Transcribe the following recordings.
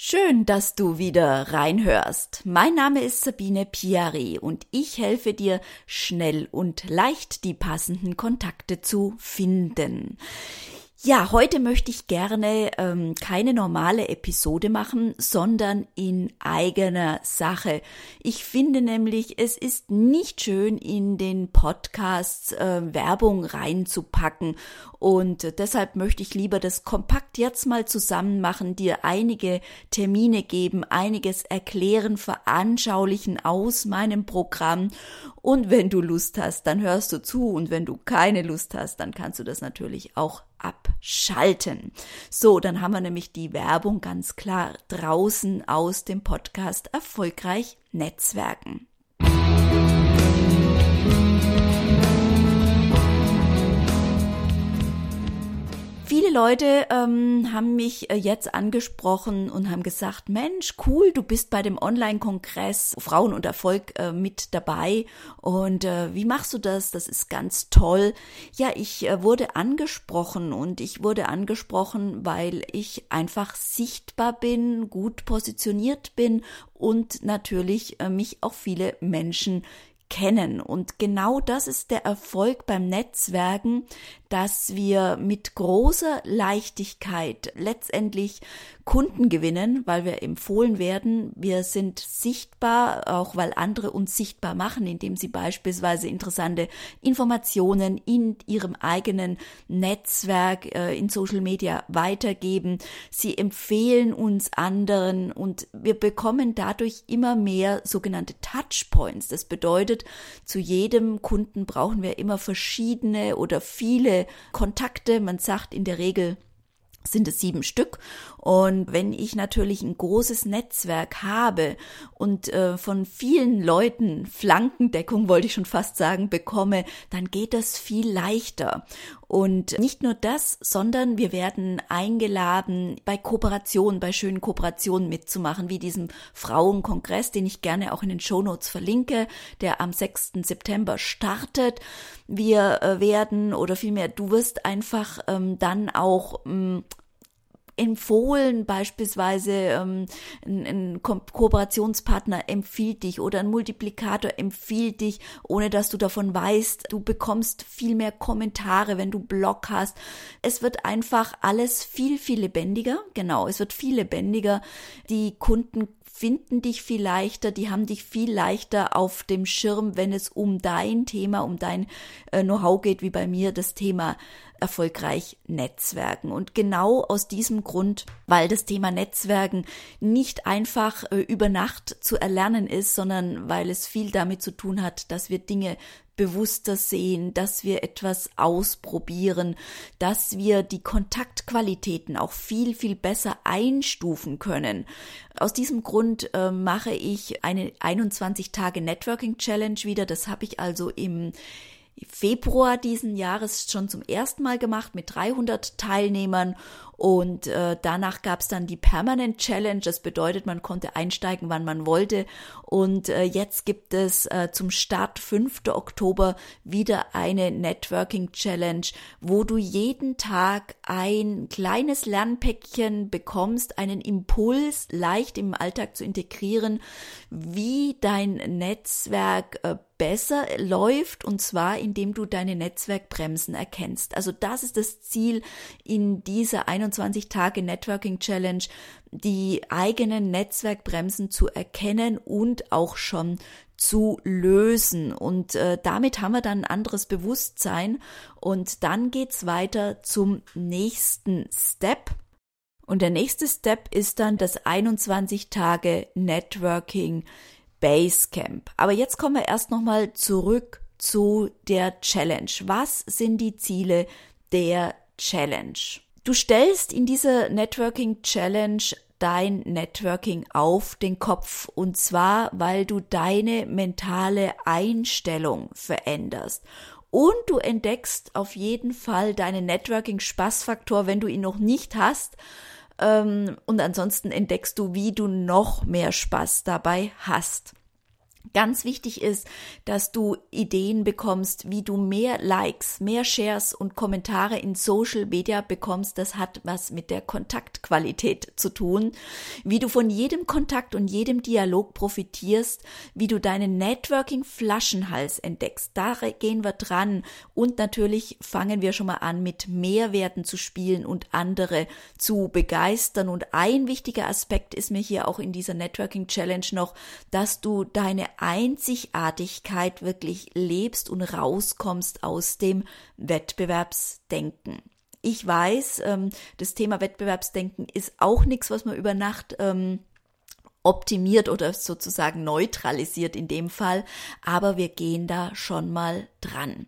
Schön, dass du wieder reinhörst. Mein Name ist Sabine Piari und ich helfe dir schnell und leicht die passenden Kontakte zu finden. Ja, heute möchte ich gerne ähm, keine normale Episode machen, sondern in eigener Sache. Ich finde nämlich, es ist nicht schön, in den Podcasts äh, Werbung reinzupacken. Und deshalb möchte ich lieber das kompakt jetzt mal zusammen machen, dir einige Termine geben, einiges erklären, veranschaulichen aus meinem Programm. Und wenn du Lust hast, dann hörst du zu. Und wenn du keine Lust hast, dann kannst du das natürlich auch abschalten. So, dann haben wir nämlich die Werbung ganz klar draußen aus dem Podcast erfolgreich Netzwerken. Viele Leute ähm, haben mich äh, jetzt angesprochen und haben gesagt, Mensch, cool, du bist bei dem Online-Kongress Frauen und Erfolg äh, mit dabei. Und äh, wie machst du das? Das ist ganz toll. Ja, ich äh, wurde angesprochen und ich wurde angesprochen, weil ich einfach sichtbar bin, gut positioniert bin und natürlich äh, mich auch viele Menschen kennen. Und genau das ist der Erfolg beim Netzwerken, dass wir mit großer Leichtigkeit letztendlich Kunden gewinnen, weil wir empfohlen werden. Wir sind sichtbar, auch weil andere uns sichtbar machen, indem sie beispielsweise interessante Informationen in ihrem eigenen Netzwerk, äh, in Social Media weitergeben. Sie empfehlen uns anderen und wir bekommen dadurch immer mehr sogenannte Touchpoints. Das bedeutet, zu jedem Kunden brauchen wir immer verschiedene oder viele Kontakte. Man sagt in der Regel sind es sieben Stück. Und wenn ich natürlich ein großes Netzwerk habe und äh, von vielen Leuten Flankendeckung, wollte ich schon fast sagen, bekomme, dann geht das viel leichter. Und nicht nur das, sondern wir werden eingeladen, bei Kooperationen, bei schönen Kooperationen mitzumachen, wie diesem Frauenkongress, den ich gerne auch in den Shownotes verlinke, der am 6. September startet. Wir äh, werden, oder vielmehr, du wirst einfach ähm, dann auch ähm, empfohlen, beispielsweise ähm, ein, ein Ko Kooperationspartner empfiehlt dich oder ein Multiplikator empfiehlt dich, ohne dass du davon weißt. Du bekommst viel mehr Kommentare, wenn du Blog hast. Es wird einfach alles viel, viel lebendiger. Genau, es wird viel lebendiger. Die Kunden finden dich viel leichter, die haben dich viel leichter auf dem Schirm, wenn es um dein Thema, um dein äh, Know-how geht, wie bei mir das Thema erfolgreich Netzwerken. Und genau aus diesem Grund, weil das Thema Netzwerken nicht einfach äh, über Nacht zu erlernen ist, sondern weil es viel damit zu tun hat, dass wir Dinge bewusster sehen, dass wir etwas ausprobieren, dass wir die Kontaktqualitäten auch viel, viel besser einstufen können. Aus diesem Grund äh, mache ich eine 21 Tage Networking Challenge wieder. Das habe ich also im Februar diesen Jahres schon zum ersten Mal gemacht mit 300 Teilnehmern und äh, danach gab es dann die Permanent Challenge. Das bedeutet, man konnte einsteigen, wann man wollte. Und äh, jetzt gibt es äh, zum Start 5. Oktober wieder eine Networking Challenge, wo du jeden Tag ein kleines Lernpäckchen bekommst, einen Impuls leicht im Alltag zu integrieren, wie dein Netzwerk äh, besser läuft und zwar indem du deine Netzwerkbremsen erkennst. Also das ist das Ziel in dieser 21 Tage Networking Challenge, die eigenen Netzwerkbremsen zu erkennen und auch schon zu lösen. Und äh, damit haben wir dann ein anderes Bewusstsein. Und dann geht's weiter zum nächsten Step. Und der nächste Step ist dann das 21 Tage Networking Basecamp. Aber jetzt kommen wir erst nochmal zurück zu der Challenge. Was sind die Ziele der Challenge? Du stellst in dieser Networking Challenge dein Networking auf den Kopf und zwar, weil du deine mentale Einstellung veränderst. Und du entdeckst auf jeden Fall deinen Networking-Spaßfaktor, wenn du ihn noch nicht hast. Ähm, und ansonsten entdeckst du, wie du noch mehr Spaß dabei hast. Ganz wichtig ist, dass du Ideen bekommst, wie du mehr Likes, mehr Shares und Kommentare in Social Media bekommst. Das hat was mit der Kontaktqualität zu tun. Wie du von jedem Kontakt und jedem Dialog profitierst, wie du deinen Networking Flaschenhals entdeckst. Da gehen wir dran. Und natürlich fangen wir schon mal an, mit Mehrwerten zu spielen und andere zu begeistern. Und ein wichtiger Aspekt ist mir hier auch in dieser Networking Challenge noch, dass du deine Einzigartigkeit wirklich lebst und rauskommst aus dem Wettbewerbsdenken. Ich weiß, ähm, das Thema Wettbewerbsdenken ist auch nichts, was man über Nacht ähm, optimiert oder sozusagen neutralisiert in dem Fall, aber wir gehen da schon mal dran.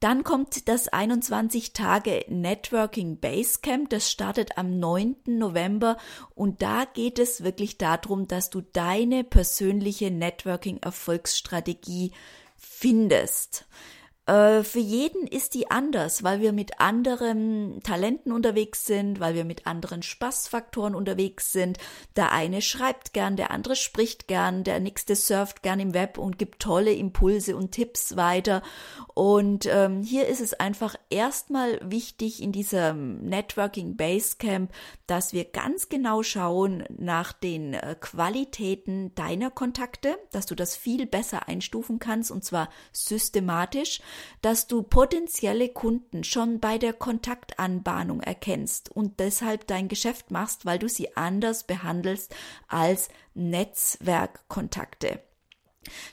Dann kommt das 21 Tage Networking Basecamp. Das startet am 9. November und da geht es wirklich darum, dass du deine persönliche Networking Erfolgsstrategie findest. Äh, für jeden ist die anders, weil wir mit anderen Talenten unterwegs sind, weil wir mit anderen Spaßfaktoren unterwegs sind. Der eine schreibt gern, der andere spricht gern, der nächste surft gern im Web und gibt tolle Impulse und Tipps weiter. Und ähm, hier ist es einfach erstmal wichtig in diesem Networking Basecamp, dass wir ganz genau schauen nach den äh, Qualitäten deiner Kontakte, dass du das viel besser einstufen kannst und zwar systematisch dass du potenzielle Kunden schon bei der Kontaktanbahnung erkennst und deshalb dein Geschäft machst, weil du sie anders behandelst als Netzwerkkontakte.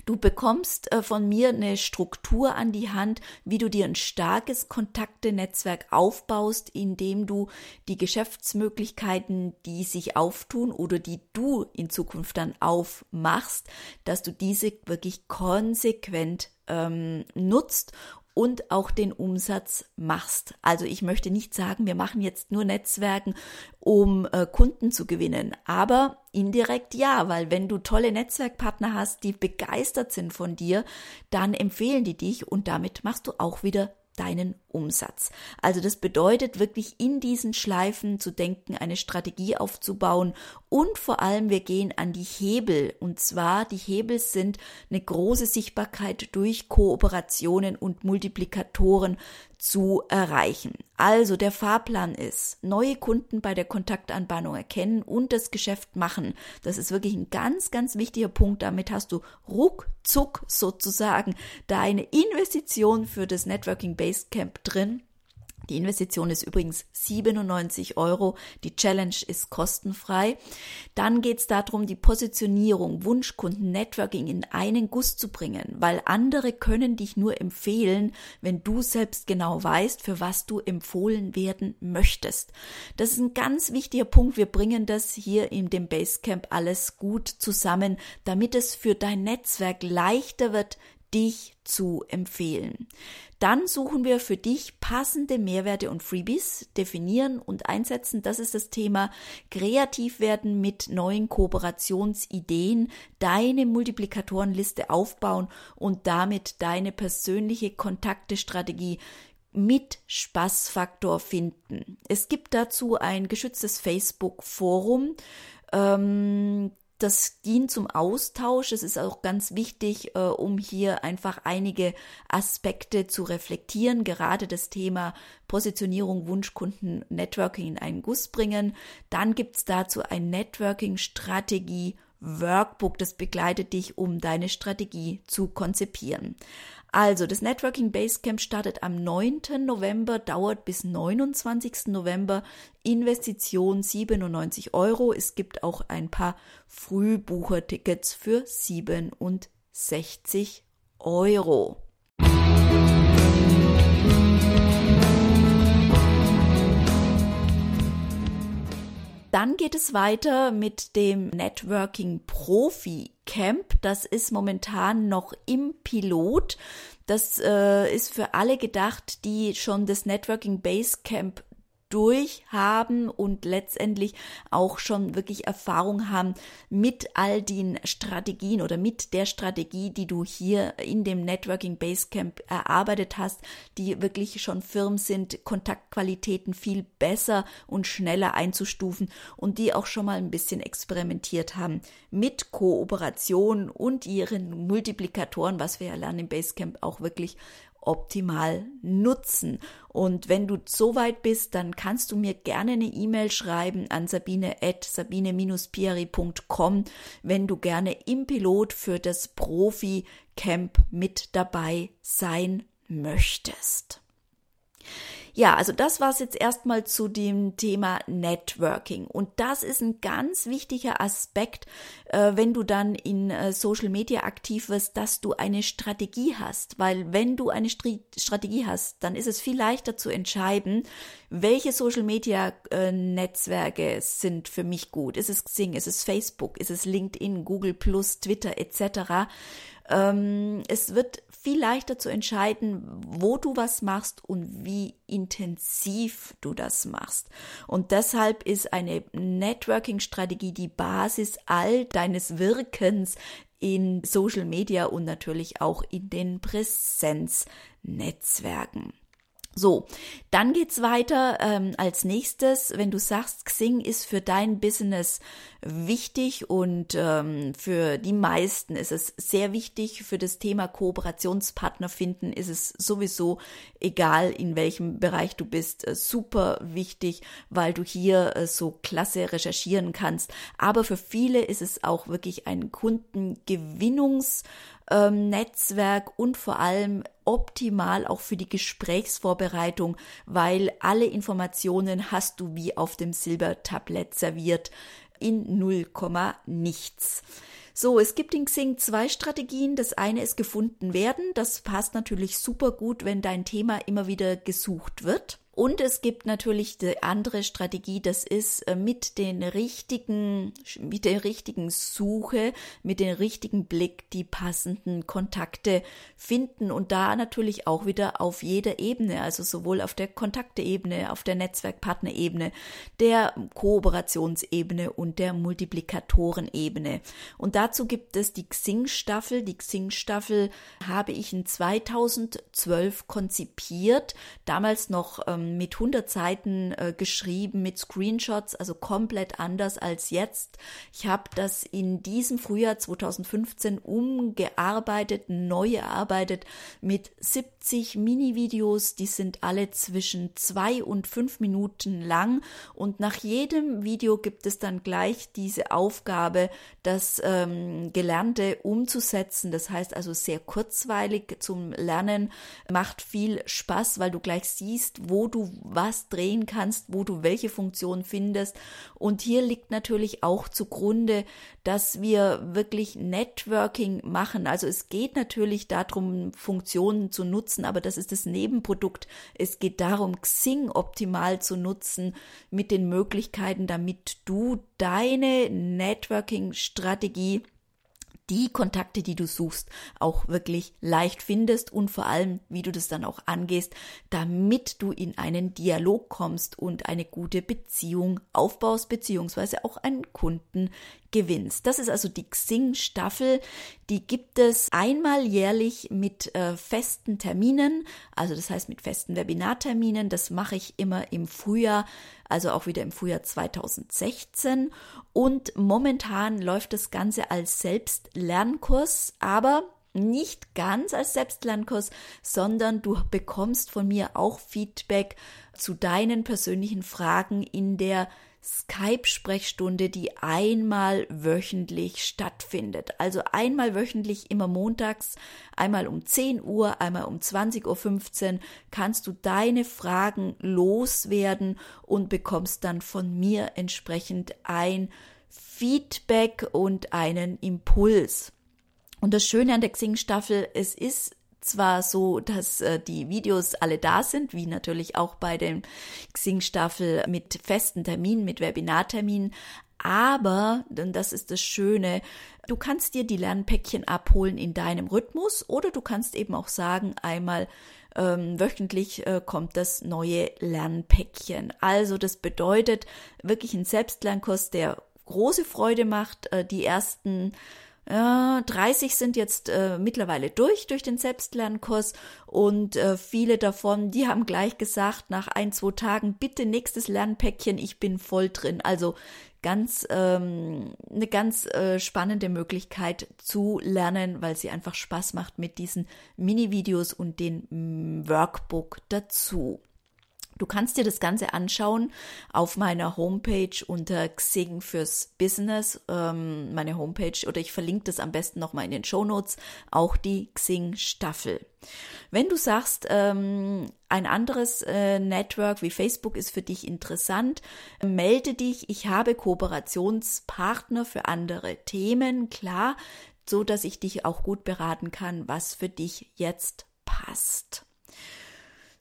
Du bekommst äh, von mir eine Struktur an die Hand, wie du dir ein starkes Kontaktenetzwerk aufbaust, indem du die Geschäftsmöglichkeiten, die sich auftun oder die du in Zukunft dann aufmachst, dass du diese wirklich konsequent ähm, nutzt und auch den Umsatz machst. Also ich möchte nicht sagen, wir machen jetzt nur Netzwerken, um äh, Kunden zu gewinnen, aber indirekt ja, weil wenn du tolle Netzwerkpartner hast, die begeistert sind von dir, dann empfehlen die dich und damit machst du auch wieder deinen Umsatz. Also das bedeutet wirklich in diesen Schleifen zu denken, eine Strategie aufzubauen und vor allem wir gehen an die Hebel und zwar die Hebel sind eine große Sichtbarkeit durch Kooperationen und Multiplikatoren zu erreichen. Also der Fahrplan ist, neue Kunden bei der Kontaktanbahnung erkennen und das Geschäft machen. Das ist wirklich ein ganz, ganz wichtiger Punkt. Damit hast du ruckzuck sozusagen deine Investition für das Networking Basecamp drin die Investition ist übrigens 97 Euro. Die Challenge ist kostenfrei. Dann geht es darum, die Positionierung, Wunschkunden, Networking in einen Guss zu bringen, weil andere können dich nur empfehlen, wenn du selbst genau weißt, für was du empfohlen werden möchtest. Das ist ein ganz wichtiger Punkt. Wir bringen das hier in dem Basecamp alles gut zusammen, damit es für dein Netzwerk leichter wird, dich zu empfehlen. Dann suchen wir für dich passende Mehrwerte und Freebies, definieren und einsetzen. Das ist das Thema kreativ werden mit neuen Kooperationsideen, deine Multiplikatorenliste aufbauen und damit deine persönliche Kontaktestrategie mit Spaßfaktor finden. Es gibt dazu ein geschütztes Facebook-Forum. Ähm, das dient zum Austausch. Es ist auch ganz wichtig, äh, um hier einfach einige Aspekte zu reflektieren. Gerade das Thema Positionierung, Wunschkunden, Networking in einen Guss bringen. Dann gibt's dazu ein Networking-Strategie. Workbook, das begleitet dich, um deine Strategie zu konzipieren. Also, das Networking Basecamp startet am 9. November, dauert bis 29. November. Investition 97 Euro. Es gibt auch ein paar Frühbuchertickets für 67 Euro. Dann geht es weiter mit dem Networking Profi Camp. Das ist momentan noch im Pilot. Das äh, ist für alle gedacht, die schon das Networking Base Camp durchhaben und letztendlich auch schon wirklich Erfahrung haben mit all den Strategien oder mit der Strategie, die du hier in dem Networking Basecamp erarbeitet hast, die wirklich schon firm sind, Kontaktqualitäten viel besser und schneller einzustufen und die auch schon mal ein bisschen experimentiert haben mit Kooperation und ihren Multiplikatoren, was wir ja lernen im Basecamp auch wirklich optimal nutzen. Und wenn du so weit bist, dann kannst du mir gerne eine E-Mail schreiben an sabine at sabine-pieri.com, wenn du gerne im Pilot für das Profi-Camp mit dabei sein möchtest. Ja, also das war's jetzt erstmal zu dem Thema Networking. Und das ist ein ganz wichtiger Aspekt, äh, wenn du dann in äh, Social Media aktiv wirst, dass du eine Strategie hast. Weil wenn du eine Stri Strategie hast, dann ist es viel leichter zu entscheiden, welche Social Media äh, Netzwerke sind für mich gut. Ist es Xing, ist es Facebook, ist es LinkedIn, Google Plus, Twitter etc. Ähm, es wird viel leichter zu entscheiden, wo du was machst und wie intensiv du das machst. Und deshalb ist eine Networking-Strategie die Basis all deines Wirkens in Social Media und natürlich auch in den Präsenznetzwerken. So, dann geht's weiter ähm, als nächstes, wenn du sagst, Xing ist für dein Business wichtig und ähm, für die meisten ist es sehr wichtig. Für das Thema Kooperationspartner finden ist es sowieso egal, in welchem Bereich du bist, äh, super wichtig, weil du hier äh, so klasse recherchieren kannst. Aber für viele ist es auch wirklich ein Kundengewinnungs ähm, Netzwerk und vor allem optimal auch für die Gesprächsvorbereitung, weil alle Informationen hast du wie auf dem Silbertablett serviert in 0, nichts. So, es gibt in Xing zwei Strategien. Das eine ist gefunden werden. Das passt natürlich super gut, wenn dein Thema immer wieder gesucht wird. Und es gibt natürlich die andere Strategie, das ist äh, mit den richtigen, mit der richtigen Suche, mit dem richtigen Blick die passenden Kontakte finden und da natürlich auch wieder auf jeder Ebene, also sowohl auf der Kontakteebene, auf der Netzwerkpartnerebene, der Kooperationsebene und der Multiplikatorenebene. Und dazu gibt es die Xing-Staffel. Die Xing-Staffel habe ich in 2012 konzipiert, damals noch ähm, mit 100 Seiten äh, geschrieben, mit Screenshots, also komplett anders als jetzt. Ich habe das in diesem Frühjahr 2015 umgearbeitet, neu erarbeitet mit 70 Mini-Videos, die sind alle zwischen zwei und fünf Minuten lang und nach jedem Video gibt es dann gleich diese Aufgabe, das ähm, Gelernte umzusetzen. Das heißt also sehr kurzweilig zum Lernen, macht viel Spaß, weil du gleich siehst, wo du du was drehen kannst, wo du welche Funktion findest. Und hier liegt natürlich auch zugrunde, dass wir wirklich Networking machen. Also es geht natürlich darum, Funktionen zu nutzen, aber das ist das Nebenprodukt. Es geht darum, Xing optimal zu nutzen mit den Möglichkeiten, damit du deine Networking-Strategie die Kontakte, die du suchst, auch wirklich leicht findest und vor allem, wie du das dann auch angehst, damit du in einen Dialog kommst und eine gute Beziehung aufbaust, beziehungsweise auch einen Kunden gewinnst. Das ist also die Xing-Staffel. Die gibt es einmal jährlich mit äh, festen Terminen, also das heißt mit festen Webinarterminen. Das mache ich immer im Frühjahr, also auch wieder im Frühjahr 2016. Und momentan läuft das Ganze als Selbstlernkurs, aber nicht ganz als Selbstlernkurs, sondern du bekommst von mir auch Feedback zu deinen persönlichen Fragen in der Skype-Sprechstunde, die einmal wöchentlich stattfindet. Also einmal wöchentlich immer montags, einmal um 10 Uhr, einmal um 20.15 Uhr kannst du deine Fragen loswerden und bekommst dann von mir entsprechend ein Feedback und einen Impuls. Und das Schöne an der Xing-Staffel, es ist zwar so, dass äh, die Videos alle da sind, wie natürlich auch bei den Xing-Staffel mit festen Terminen, mit Webinarterminen, Aber, denn das ist das Schöne, du kannst dir die Lernpäckchen abholen in deinem Rhythmus oder du kannst eben auch sagen, einmal ähm, wöchentlich äh, kommt das neue Lernpäckchen. Also das bedeutet wirklich ein Selbstlernkurs, der große Freude macht. Äh, die ersten äh, 30 sind jetzt äh, mittlerweile durch, durch den Selbstlernkurs und äh, viele davon, die haben gleich gesagt, nach ein, zwei Tagen, bitte nächstes Lernpäckchen, ich bin voll drin. Also ganz ähm, eine ganz äh, spannende Möglichkeit zu lernen, weil sie einfach Spaß macht mit diesen Mini-Videos und den mm, Workbook dazu. Du kannst dir das Ganze anschauen auf meiner Homepage unter Xing fürs Business. Ähm, meine Homepage oder ich verlinke das am besten nochmal in den Show Notes, auch die Xing Staffel. Wenn du sagst, ähm, ein anderes äh, Network wie Facebook ist für dich interessant, melde dich. Ich habe Kooperationspartner für andere Themen, klar, so dass ich dich auch gut beraten kann, was für dich jetzt passt.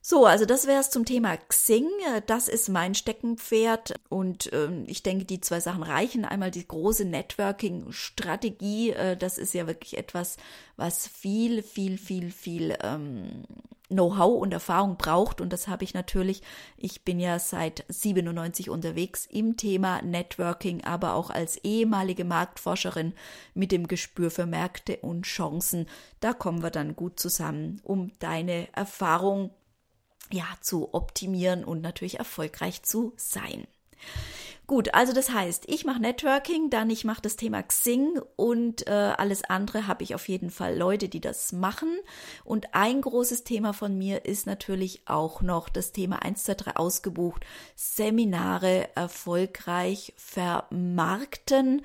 So, also das wäre es zum Thema Xing. Das ist mein Steckenpferd und ähm, ich denke, die zwei Sachen reichen. Einmal die große Networking-Strategie. Äh, das ist ja wirklich etwas, was viel, viel, viel, viel ähm, Know-how und Erfahrung braucht. Und das habe ich natürlich. Ich bin ja seit 97 unterwegs im Thema Networking, aber auch als ehemalige Marktforscherin mit dem Gespür für Märkte und Chancen. Da kommen wir dann gut zusammen, um deine Erfahrung ja, zu optimieren und natürlich erfolgreich zu sein. Gut, also das heißt, ich mache Networking, dann ich mache das Thema Xing und äh, alles andere habe ich auf jeden Fall Leute, die das machen. Und ein großes Thema von mir ist natürlich auch noch das Thema 1, 2, 3 ausgebucht, Seminare erfolgreich vermarkten.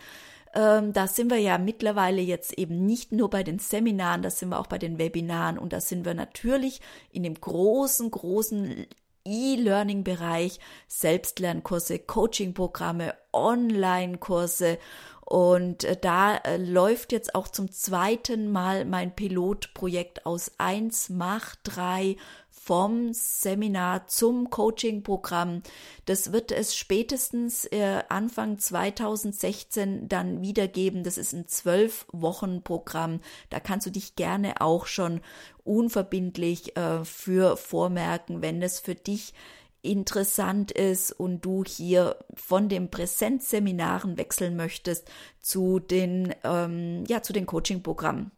Ähm, da sind wir ja mittlerweile jetzt eben nicht nur bei den Seminaren, da sind wir auch bei den Webinaren und da sind wir natürlich in dem großen, großen E-Learning-Bereich, Selbstlernkurse, Coaching-Programme, Online-Kurse und äh, da äh, läuft jetzt auch zum zweiten Mal mein Pilotprojekt aus 1 Mach 3 vom Seminar zum Coaching-Programm. Das wird es spätestens äh, Anfang 2016 dann wiedergeben. Das ist ein zwölf Wochen Programm. Da kannst du dich gerne auch schon unverbindlich äh, für vormerken, wenn es für dich interessant ist und du hier von den Präsenzseminaren wechseln möchtest zu den ähm, ja zu den Coaching-Programmen.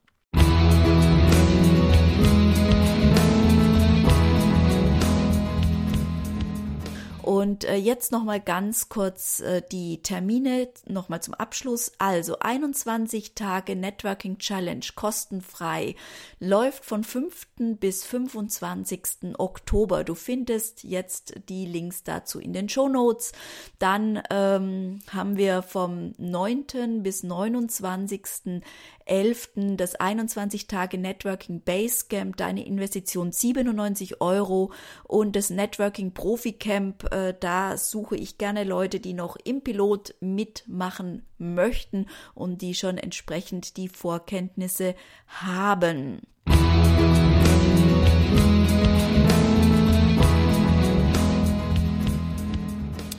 Und äh, jetzt nochmal ganz kurz äh, die Termine nochmal zum Abschluss. Also 21 Tage Networking Challenge kostenfrei läuft von 5. bis 25. Oktober. Du findest jetzt die Links dazu in den Show Notes. Dann ähm, haben wir vom 9. bis 29. 11. das 21 Tage Networking Basecamp, deine Investition 97 Euro und das Networking Profi Camp, äh, da suche ich gerne Leute, die noch im Pilot mitmachen möchten und die schon entsprechend die Vorkenntnisse haben.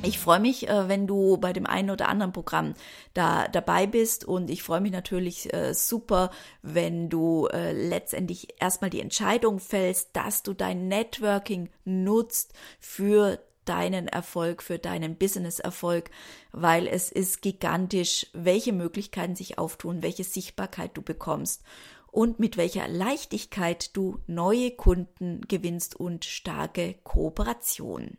Ich freue mich, äh, wenn du bei dem einen oder anderen Programm da dabei bist und ich freue mich natürlich äh, super, wenn du äh, letztendlich erstmal die Entscheidung fällst, dass du dein Networking nutzt für deinen Erfolg, für deinen Business-Erfolg, weil es ist gigantisch, welche Möglichkeiten sich auftun, welche Sichtbarkeit du bekommst und mit welcher Leichtigkeit du neue Kunden gewinnst und starke Kooperation.